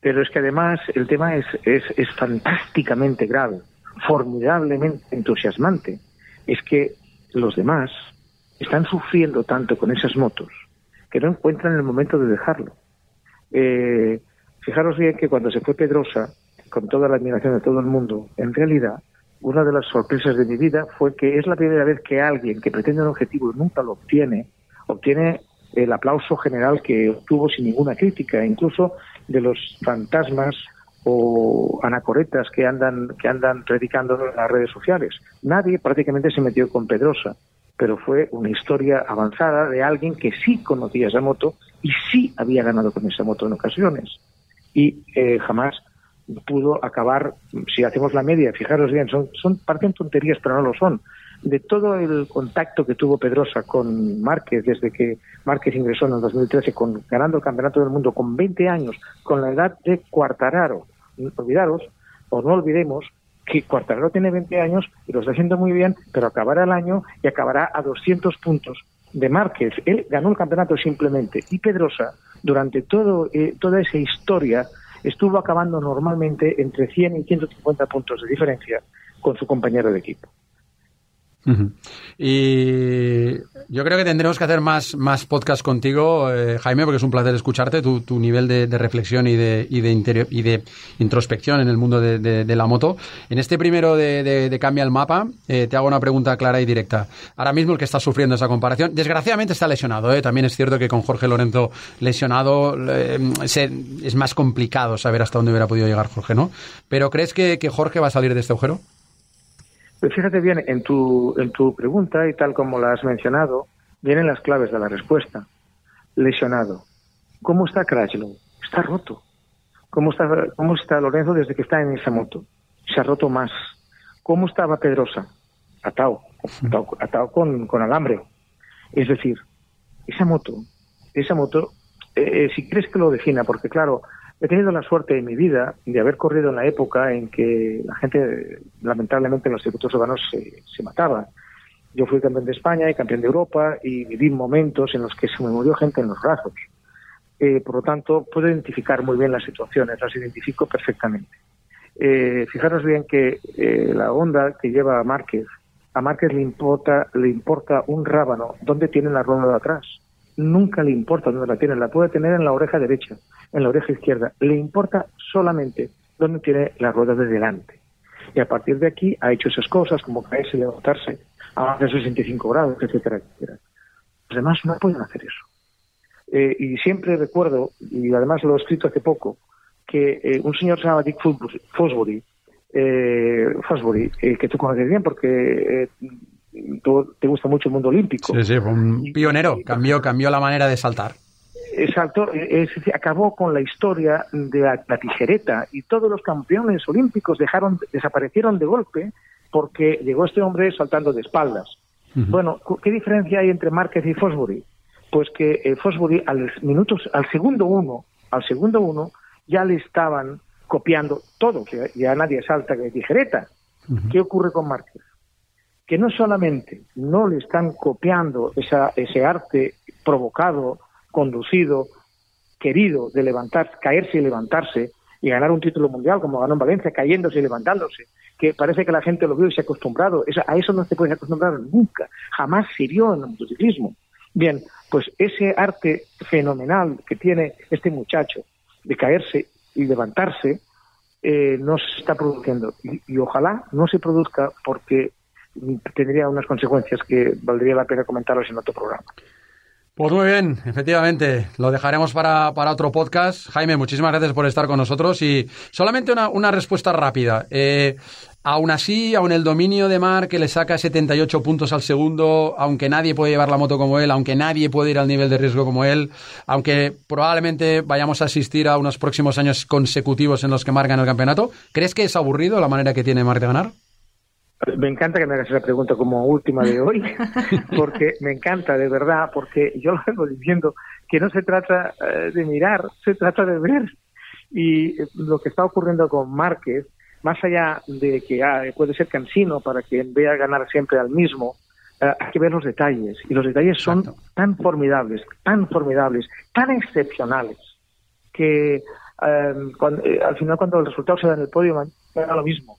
Pero es que además el tema es, es, es fantásticamente grave, formidablemente entusiasmante. Es que los demás están sufriendo tanto con esas motos que no encuentran el momento de dejarlo. Eh, fijaros bien que cuando se fue Pedrosa, con toda la admiración de todo el mundo, en realidad una de las sorpresas de mi vida fue que es la primera vez que alguien que pretende un objetivo y nunca lo obtiene, obtiene el aplauso general que obtuvo sin ninguna crítica, incluso de los fantasmas o anacoretas que andan que andan predicando en las redes sociales. Nadie prácticamente se metió con Pedrosa pero fue una historia avanzada de alguien que sí conocía esa moto y sí había ganado con esa moto en ocasiones. Y eh, jamás pudo acabar, si hacemos la media, fijaros bien, son, son parecen tonterías, pero no lo son. De todo el contacto que tuvo Pedrosa con Márquez desde que Márquez ingresó en el 2013 con, ganando el Campeonato del Mundo con 20 años, con la edad de Cuartararo, olvidaros, o no olvidemos que Cuartararo tiene 20 años y lo está haciendo muy bien, pero acabará el año y acabará a 200 puntos de Márquez. Él ganó el campeonato simplemente y Pedrosa, durante todo, eh, toda esa historia, estuvo acabando normalmente entre 100 y 150 puntos de diferencia con su compañero de equipo. Y yo creo que tendremos que hacer más, más podcast contigo, eh, Jaime, porque es un placer escucharte, tu, tu nivel de, reflexión y de, y, de interior, y de introspección en el mundo de, la moto. En este primero de, Cambia el Mapa, eh, te hago una pregunta clara y directa. Ahora mismo el que está sufriendo esa comparación, desgraciadamente está lesionado. ¿eh? También es cierto que con Jorge Lorenzo lesionado es más complicado saber hasta dónde hubiera podido llegar Jorge, ¿no? Pero ¿crees que Jorge va a salir de este agujero? Pues fíjate bien, en tu, en tu pregunta, y tal como la has mencionado, vienen las claves de la respuesta. Lesionado. ¿Cómo está Crashlow? Está roto. ¿Cómo está, ¿Cómo está Lorenzo desde que está en esa moto? Se ha roto más. ¿Cómo estaba Pedrosa? Atado, atado, con, con, alambre. Es decir, esa moto, esa moto, eh, si quieres que lo defina, porque claro, He tenido la suerte en mi vida de haber corrido en la época en que la gente, lamentablemente, en los circuitos urbanos se, se mataba. Yo fui campeón de España y campeón de Europa y viví momentos en los que se me murió gente en los brazos. Eh, por lo tanto, puedo identificar muy bien las situaciones, las identifico perfectamente. Eh, fijaros bien que eh, la onda que lleva a Márquez, a Márquez le importa, le importa un rábano donde tiene la rueda de atrás nunca le importa dónde la tiene, la puede tener en la oreja derecha, en la oreja izquierda, le importa solamente dónde tiene la rueda de delante. Y a partir de aquí ha hecho esas cosas como caerse, levantarse a más de 65 grados, etcétera, etcétera. Los demás no pueden hacer eso. Eh, y siempre recuerdo, y además lo he escrito hace poco, que eh, un señor se llama Dick Fosbury, eh, Fosbury que tú conoces bien porque te gusta mucho el mundo olímpico. Sí, sí, fue un pionero, cambió, cambió la manera de saltar. Exacto, es, acabó con la historia de la, tijereta y todos los campeones olímpicos dejaron, desaparecieron de golpe porque llegó este hombre saltando de espaldas. Bueno, ¿qué diferencia hay entre Márquez y Fosbury? Pues que eh, Fosbury al minutos, al segundo uno, al segundo uno, ya le estaban copiando todo, que ya nadie salta que tijereta. ¿Qué ocurre con Márquez? Que no solamente no le están copiando esa, ese arte provocado, conducido, querido de levantar, caerse y levantarse y ganar un título mundial como ganó en Valencia, cayéndose y levantándose, que parece que la gente lo vio y se ha acostumbrado. a eso no se puede acostumbrar nunca, jamás sirvió en el motociclismo. Bien, pues ese arte fenomenal que tiene este muchacho de caerse y levantarse eh, no se está produciendo. Y, ojalá no se produzca porque tendría unas consecuencias que valdría la pena comentarlos en otro programa. Pues muy bien, efectivamente, lo dejaremos para, para, otro podcast. Jaime, muchísimas gracias por estar con nosotros y solamente una, una respuesta rápida. Eh, Aún así, aún el dominio de Mar que le saca 78 puntos al segundo, aunque nadie puede llevar la moto como él, aunque nadie puede ir al nivel de riesgo como él, aunque probablemente vayamos a asistir a unos próximos años consecutivos en los que Mar gana el campeonato, ¿crees que es aburrido la manera que tiene Mar de ganar? Me encanta que me hagas esa pregunta como última de hoy, porque me encanta, de verdad, porque yo lo vengo diciendo que no se trata eh, de mirar, se trata de ver. Y lo que está ocurriendo con Márquez más allá de que ah, puede ser cansino para quien vea ganar siempre al mismo, eh, hay que ver los detalles. Y los detalles son tan formidables, tan formidables, tan excepcionales, que eh, eh, al final cuando el resultado se da en el podio, me da lo mismo.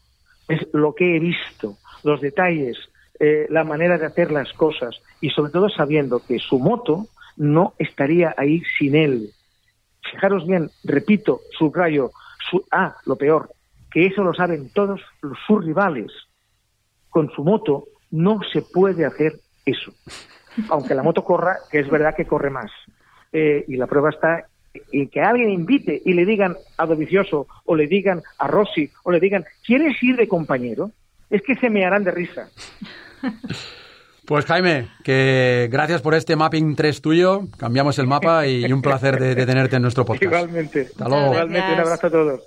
Es lo que he visto, los detalles, la manera de hacer las cosas y sobre todo sabiendo que su moto no estaría ahí sin él. Fijaros bien, repito, subrayo, su, ah, lo peor, que eso lo saben todos sus rivales. Con su moto no se puede hacer eso. Aunque la moto corra, que es verdad que corre más. Eh, y la prueba está en que alguien invite y le digan a Dovicioso o le digan a Rossi o le digan, ¿quieres ir de compañero? Es que se me harán de risa. Pues Jaime, que gracias por este mapping 3 tuyo. Cambiamos el mapa y un placer de, tenerte en nuestro podcast. Igualmente. Hasta luego. Igualmente, un abrazo a todos.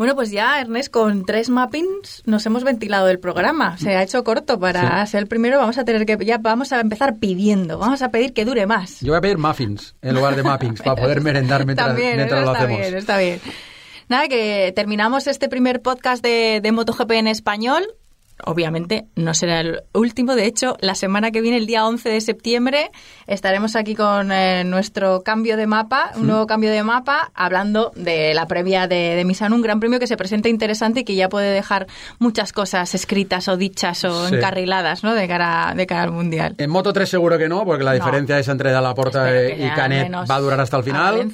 Bueno, pues ya, Ernest, con tres mappings nos hemos ventilado el programa. Se ha hecho corto para ser el primero. Vamos a tener que, ya vamos a empezar pidiendo. Vamos a pedir que dure más. Yo voy a pedir muffins en lugar de mappings para poder merendar mientras, mientras lo hacemos. Está bien, está bien. Nada, que terminamos este primer podcast de, de MotoGP en español obviamente no será el último. De hecho, la semana que viene, el día 11 de septiembre, estaremos aquí con eh, nuestro cambio de mapa, un nuevo cambio de mapa, hablando de la previa de, de Misano, un gran premio que se presenta interesante y que ya puede dejar muchas cosas escritas o dichas o encarriladas ¿no? de, cara, de cara al Mundial. En Moto 3 seguro que no, porque la diferencia es entre la Porta y Canet va a durar hasta el final.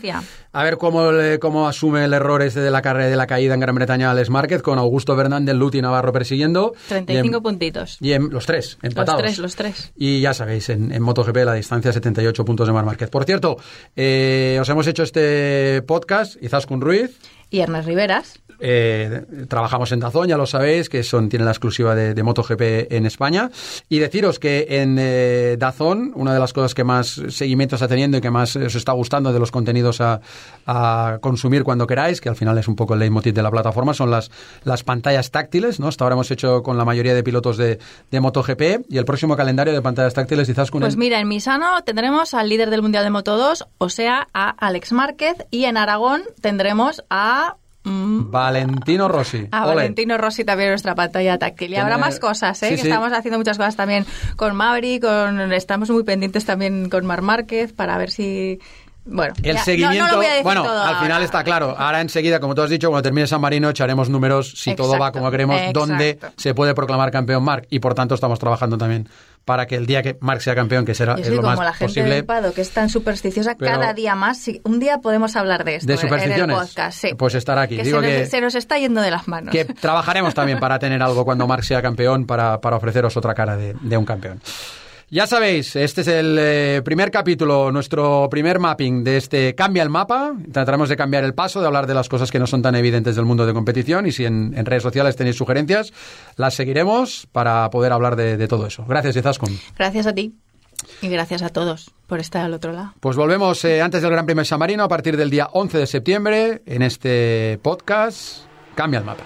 A ver cómo, cómo asume el error ese de la carrera de la caída en Gran Bretaña Alex Márquez, con Augusto Fernández, Luti Navarro persiguiendo. 35 puntitos. Y en, los tres, empatados. Los tres, los tres. Y ya sabéis, en, en MotoGP la distancia 78 puntos de Mar Márquez. Por cierto, eh, os hemos hecho este podcast, Izaskun Ruiz. Y Ernest Riveras. Eh, trabajamos en Dazón, ya lo sabéis, que son, tiene la exclusiva de, MotoGP en España. Y deciros que en eh, Dazón, una de las cosas que más seguimiento está teniendo y que más os está gustando de los contenidos a, consumir cuando queráis, que al final es un poco el leitmotiv de la plataforma, son las, las pantallas táctiles. ¿no? Hasta ahora hemos hecho con la mayoría de pilotos de, MotoGP y el próximo calendario de pantallas táctiles quizás con Pues mira, en Misano tendremos al líder del Mundial de Moto 2, o sea, a Alex Márquez, y en Aragón tendremos a Mm. Valentino Rossi. A Valentino Rossi también nuestra pantalla táctil. Y habrá más cosas, ¿eh? que estamos haciendo muchas cosas también con Maverick, con, estamos muy pendientes también con Mar Márquez para ver si bueno, el seguimiento, bueno, al final está claro. Ahora enseguida, como tú has dicho, cuando termine San Marino echaremos números si todo va como queremos, donde se puede proclamar campeón Marc y por tanto estamos trabajando también para que el día que Marc sea campeón, que será es lo como la gente del Pado, que es tan supersticiosa, cada día más, un día podemos hablar de esto de supersticiones, en el podcast. Sí. Pues estará aquí. Que Digo se, que, se, nos, está yendo de las manos. Que trabajaremos también para tener algo cuando Marc sea campeón, para, para ofreceros otra cara de, de un campeón. Ya sabéis, este es el eh, primer capítulo, nuestro primer mapping de este Cambia el mapa. Trataremos de cambiar el paso, de hablar de las cosas que no son tan evidentes del mundo de competición y si en, redes sociales tenéis sugerencias, las seguiremos para poder hablar de, todo eso. Gracias, Izaskun. Gracias a ti. Y gracias a todos por estar al otro lado. Pues volvemos eh, antes del Gran Premio de San Marino a partir del día 11 de septiembre en este podcast Cambia el mapa.